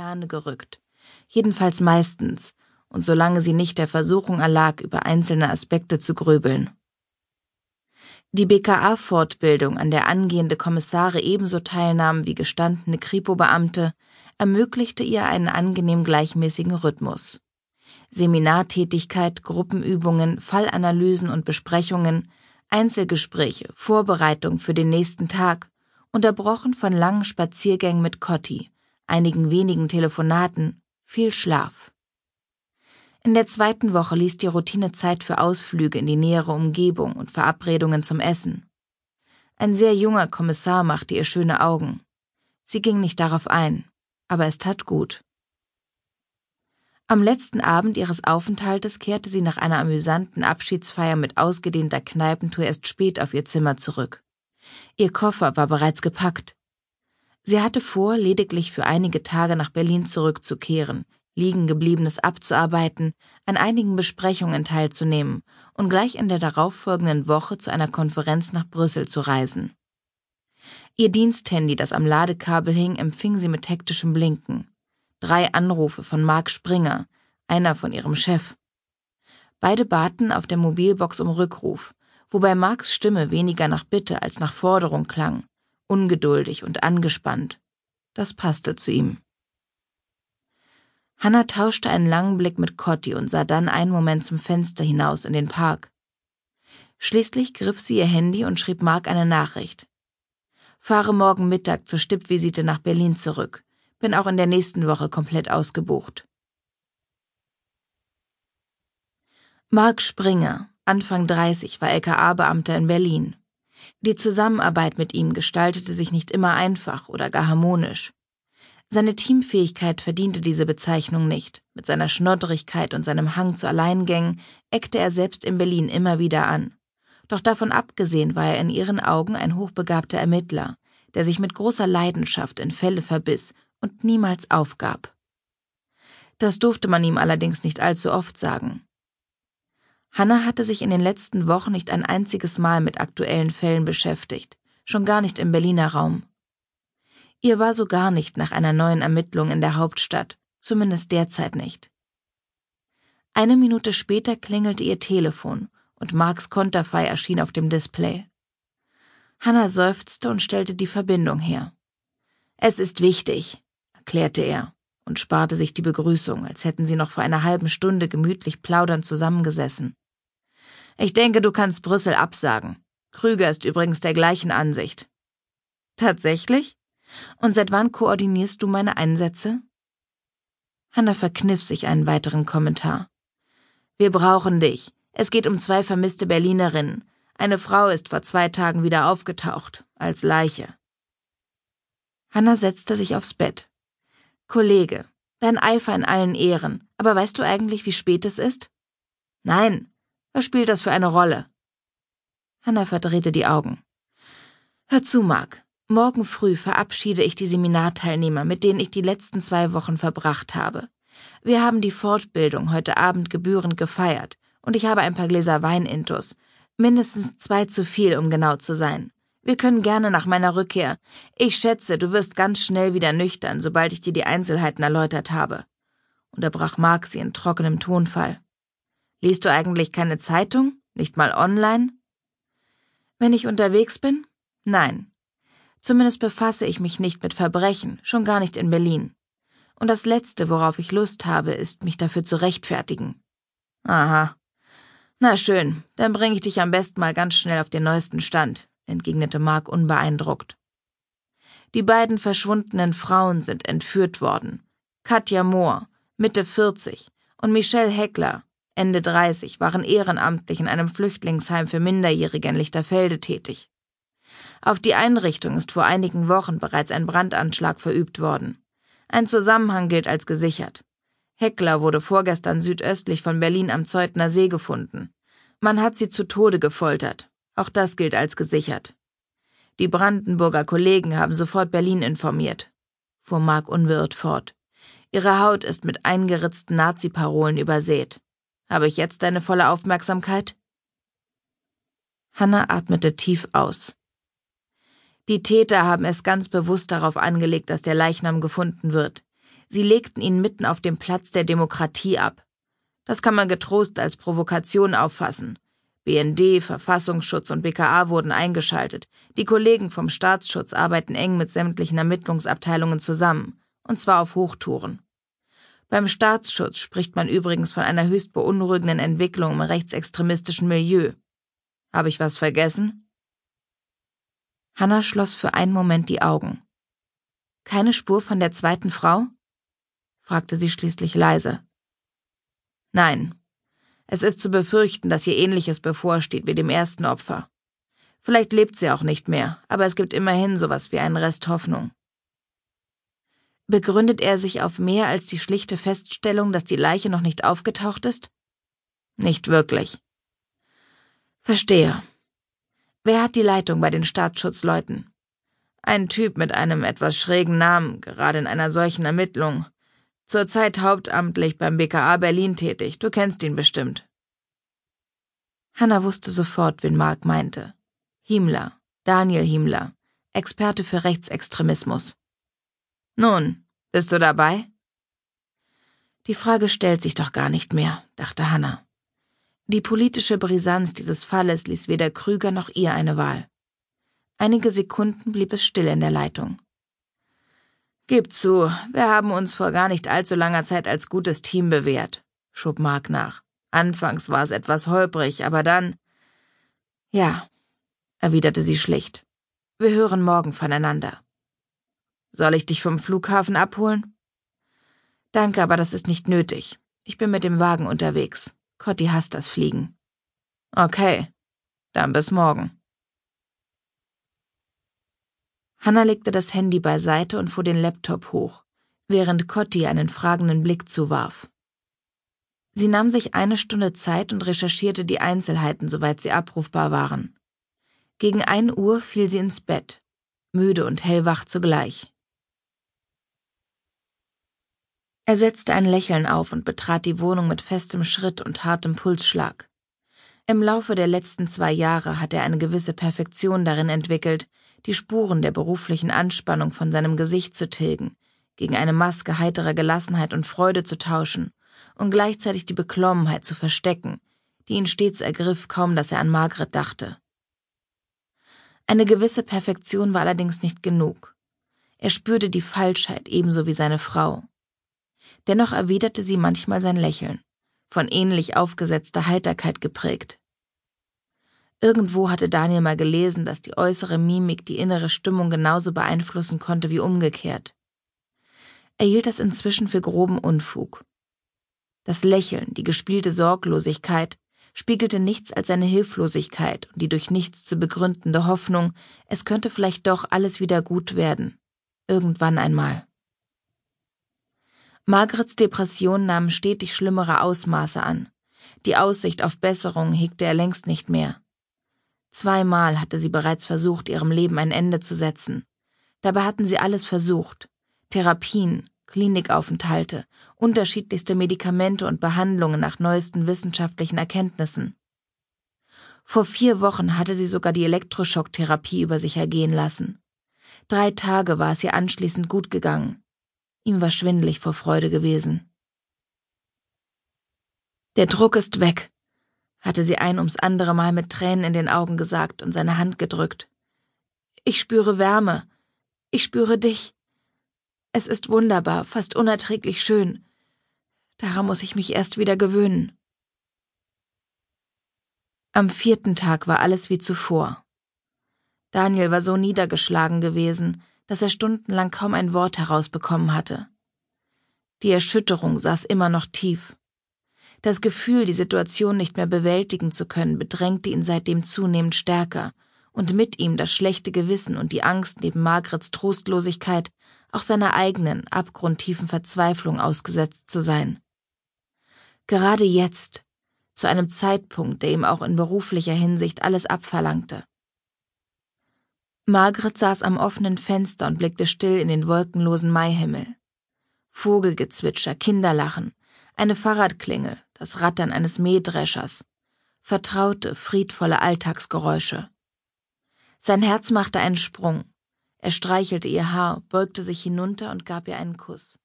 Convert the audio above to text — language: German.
Ferne gerückt. Jedenfalls meistens, und solange sie nicht der Versuchung erlag, über einzelne Aspekte zu grübeln. Die BKA-Fortbildung, an der angehende Kommissare ebenso teilnahmen wie gestandene Kripo-Beamte, ermöglichte ihr einen angenehm gleichmäßigen Rhythmus. Seminartätigkeit, Gruppenübungen, Fallanalysen und Besprechungen, Einzelgespräche, Vorbereitung für den nächsten Tag, unterbrochen von langen Spaziergängen mit Cotti, einigen wenigen Telefonaten, viel Schlaf. In der zweiten Woche ließ die Routine Zeit für Ausflüge in die nähere Umgebung und Verabredungen zum Essen. Ein sehr junger Kommissar machte ihr schöne Augen. Sie ging nicht darauf ein, aber es tat gut. Am letzten Abend ihres Aufenthaltes kehrte sie nach einer amüsanten Abschiedsfeier mit ausgedehnter Kneipentour erst spät auf ihr Zimmer zurück. Ihr Koffer war bereits gepackt. Sie hatte vor, lediglich für einige Tage nach Berlin zurückzukehren, Liegengebliebenes abzuarbeiten, an einigen Besprechungen teilzunehmen und gleich in der darauffolgenden Woche zu einer Konferenz nach Brüssel zu reisen. Ihr Diensthandy, das am Ladekabel hing, empfing sie mit hektischem Blinken. Drei Anrufe von Mark Springer, einer von ihrem Chef. Beide baten auf der Mobilbox um Rückruf, wobei Marks Stimme weniger nach Bitte als nach Forderung klang, ungeduldig und angespannt. Das passte zu ihm. Hannah tauschte einen langen Blick mit Cotti und sah dann einen Moment zum Fenster hinaus in den Park. Schließlich griff sie ihr Handy und schrieb Mark eine Nachricht. Fahre morgen Mittag zur Stippvisite nach Berlin zurück. Bin auch in der nächsten Woche komplett ausgebucht. Mark Springer, Anfang 30, war LKA-Beamter in Berlin. Die Zusammenarbeit mit ihm gestaltete sich nicht immer einfach oder gar harmonisch. Seine Teamfähigkeit verdiente diese Bezeichnung nicht. Mit seiner Schnoddrigkeit und seinem Hang zu Alleingängen eckte er selbst in Berlin immer wieder an. Doch davon abgesehen war er in ihren Augen ein hochbegabter Ermittler, der sich mit großer Leidenschaft in Fälle verbiss und niemals aufgab. Das durfte man ihm allerdings nicht allzu oft sagen. Hannah hatte sich in den letzten Wochen nicht ein einziges Mal mit aktuellen Fällen beschäftigt, schon gar nicht im Berliner Raum. Ihr war so gar nicht nach einer neuen Ermittlung in der Hauptstadt, zumindest derzeit nicht. Eine Minute später klingelte ihr Telefon und Marks Konterfei erschien auf dem Display. Hannah seufzte und stellte die Verbindung her. Es ist wichtig, erklärte er und sparte sich die Begrüßung, als hätten sie noch vor einer halben Stunde gemütlich plaudernd zusammengesessen. Ich denke, du kannst Brüssel absagen. Krüger ist übrigens der gleichen Ansicht. Tatsächlich? Und seit wann koordinierst du meine Einsätze? Hanna verkniff sich einen weiteren Kommentar. Wir brauchen dich. Es geht um zwei vermisste Berlinerinnen. Eine Frau ist vor zwei Tagen wieder aufgetaucht, als Leiche. Hanna setzte sich aufs Bett. Kollege, dein Eifer in allen Ehren, aber weißt du eigentlich, wie spät es ist? Nein. Was spielt das für eine Rolle? Hanna verdrehte die Augen. Hör zu, Mark. Morgen früh verabschiede ich die Seminarteilnehmer, mit denen ich die letzten zwei Wochen verbracht habe. Wir haben die Fortbildung heute Abend gebührend gefeiert und ich habe ein paar Gläser Wein intus. Mindestens zwei zu viel, um genau zu sein. Wir können gerne nach meiner Rückkehr. Ich schätze, du wirst ganz schnell wieder nüchtern, sobald ich dir die Einzelheiten erläutert habe. Unterbrach Mark sie in trockenem Tonfall. Liest du eigentlich keine Zeitung? Nicht mal online? Wenn ich unterwegs bin? Nein, Zumindest befasse ich mich nicht mit Verbrechen, schon gar nicht in Berlin. Und das Letzte, worauf ich Lust habe, ist, mich dafür zu rechtfertigen. Aha. Na schön, dann bringe ich dich am besten mal ganz schnell auf den neuesten Stand, entgegnete Mark unbeeindruckt. Die beiden verschwundenen Frauen sind entführt worden. Katja Mohr, Mitte 40, und Michelle Heckler, Ende 30, waren ehrenamtlich in einem Flüchtlingsheim für Minderjährige in Lichterfelde tätig. Auf die Einrichtung ist vor einigen Wochen bereits ein Brandanschlag verübt worden. Ein Zusammenhang gilt als gesichert. Heckler wurde vorgestern südöstlich von Berlin am Zeutner See gefunden. Man hat sie zu Tode gefoltert. Auch das gilt als gesichert. Die Brandenburger Kollegen haben sofort Berlin informiert, fuhr Mark unbeirrt fort. Ihre Haut ist mit eingeritzten Nazi-Parolen übersät. Habe ich jetzt deine volle Aufmerksamkeit? Hanna atmete tief aus. Die Täter haben es ganz bewusst darauf angelegt, dass der Leichnam gefunden wird. Sie legten ihn mitten auf dem Platz der Demokratie ab. Das kann man getrost als Provokation auffassen. BND, Verfassungsschutz und BKA wurden eingeschaltet. Die Kollegen vom Staatsschutz arbeiten eng mit sämtlichen Ermittlungsabteilungen zusammen, und zwar auf Hochtouren. Beim Staatsschutz spricht man übrigens von einer höchst beunruhigenden Entwicklung im rechtsextremistischen Milieu. Habe ich was vergessen? Hanna schloss für einen Moment die Augen. Keine Spur von der zweiten Frau? fragte sie schließlich leise. Nein, es ist zu befürchten, dass ihr ähnliches bevorsteht wie dem ersten Opfer. Vielleicht lebt sie auch nicht mehr, aber es gibt immerhin sowas wie einen Rest Hoffnung. Begründet er sich auf mehr als die schlichte Feststellung, dass die Leiche noch nicht aufgetaucht ist? Nicht wirklich. Verstehe. Wer hat die Leitung bei den Staatsschutzleuten? Ein Typ mit einem etwas schrägen Namen, gerade in einer solchen Ermittlung. Zurzeit hauptamtlich beim BKA Berlin tätig. Du kennst ihn bestimmt. Hanna wusste sofort, wen Mark meinte. Himmler, Daniel Himmler, Experte für Rechtsextremismus. Nun, bist du dabei? Die Frage stellt sich doch gar nicht mehr, dachte Hanna. Die politische Brisanz dieses Falles ließ weder Krüger noch ihr eine Wahl. Einige Sekunden blieb es still in der Leitung. Gib zu, wir haben uns vor gar nicht allzu langer Zeit als gutes Team bewährt, schob Mark nach. Anfangs war es etwas holprig, aber dann. Ja, erwiderte sie schlicht. Wir hören morgen voneinander. Soll ich dich vom Flughafen abholen? Danke, aber das ist nicht nötig. Ich bin mit dem Wagen unterwegs. Cotti hasst das Fliegen. Okay, dann bis morgen. Hanna legte das Handy beiseite und fuhr den Laptop hoch, während Cotti einen fragenden Blick zuwarf. Sie nahm sich eine Stunde Zeit und recherchierte die Einzelheiten, soweit sie abrufbar waren. Gegen ein Uhr fiel sie ins Bett, müde und hellwach zugleich. Er setzte ein Lächeln auf und betrat die Wohnung mit festem Schritt und hartem Pulsschlag. Im Laufe der letzten zwei Jahre hat er eine gewisse Perfektion darin entwickelt, die Spuren der beruflichen Anspannung von seinem Gesicht zu tilgen, gegen eine Maske heiterer Gelassenheit und Freude zu tauschen und gleichzeitig die Beklommenheit zu verstecken, die ihn stets ergriff, kaum dass er an Margret dachte. Eine gewisse Perfektion war allerdings nicht genug. Er spürte die Falschheit ebenso wie seine Frau. Dennoch erwiderte sie manchmal sein Lächeln, von ähnlich aufgesetzter Heiterkeit geprägt. Irgendwo hatte Daniel mal gelesen, dass die äußere Mimik die innere Stimmung genauso beeinflussen konnte wie umgekehrt. Er hielt das inzwischen für groben Unfug. Das Lächeln, die gespielte Sorglosigkeit, spiegelte nichts als seine Hilflosigkeit und die durch nichts zu begründende Hoffnung, es könnte vielleicht doch alles wieder gut werden. Irgendwann einmal. Margarets Depression nahm stetig schlimmere Ausmaße an. Die Aussicht auf Besserung hegte er längst nicht mehr. Zweimal hatte sie bereits versucht, ihrem Leben ein Ende zu setzen. Dabei hatten sie alles versucht. Therapien, Klinikaufenthalte, unterschiedlichste Medikamente und Behandlungen nach neuesten wissenschaftlichen Erkenntnissen. Vor vier Wochen hatte sie sogar die Elektroschocktherapie über sich ergehen lassen. Drei Tage war es ihr anschließend gut gegangen. Ihm war schwindlig vor Freude gewesen. Der Druck ist weg, hatte sie ein ums andere Mal mit Tränen in den Augen gesagt und seine Hand gedrückt. Ich spüre Wärme. Ich spüre dich. Es ist wunderbar, fast unerträglich schön. Daran muss ich mich erst wieder gewöhnen. Am vierten Tag war alles wie zuvor. Daniel war so niedergeschlagen gewesen, dass er stundenlang kaum ein Wort herausbekommen hatte. Die Erschütterung saß immer noch tief. Das Gefühl, die Situation nicht mehr bewältigen zu können, bedrängte ihn seitdem zunehmend stärker, und mit ihm das schlechte Gewissen und die Angst, neben Margrets Trostlosigkeit auch seiner eigenen, abgrundtiefen Verzweiflung ausgesetzt zu sein. Gerade jetzt, zu einem Zeitpunkt, der ihm auch in beruflicher Hinsicht alles abverlangte. Margret saß am offenen Fenster und blickte still in den wolkenlosen Maihimmel. Vogelgezwitscher, Kinderlachen, eine Fahrradklingel, das Rattern eines Mähdreschers, vertraute, friedvolle Alltagsgeräusche. Sein Herz machte einen Sprung. Er streichelte ihr Haar, beugte sich hinunter und gab ihr einen Kuss.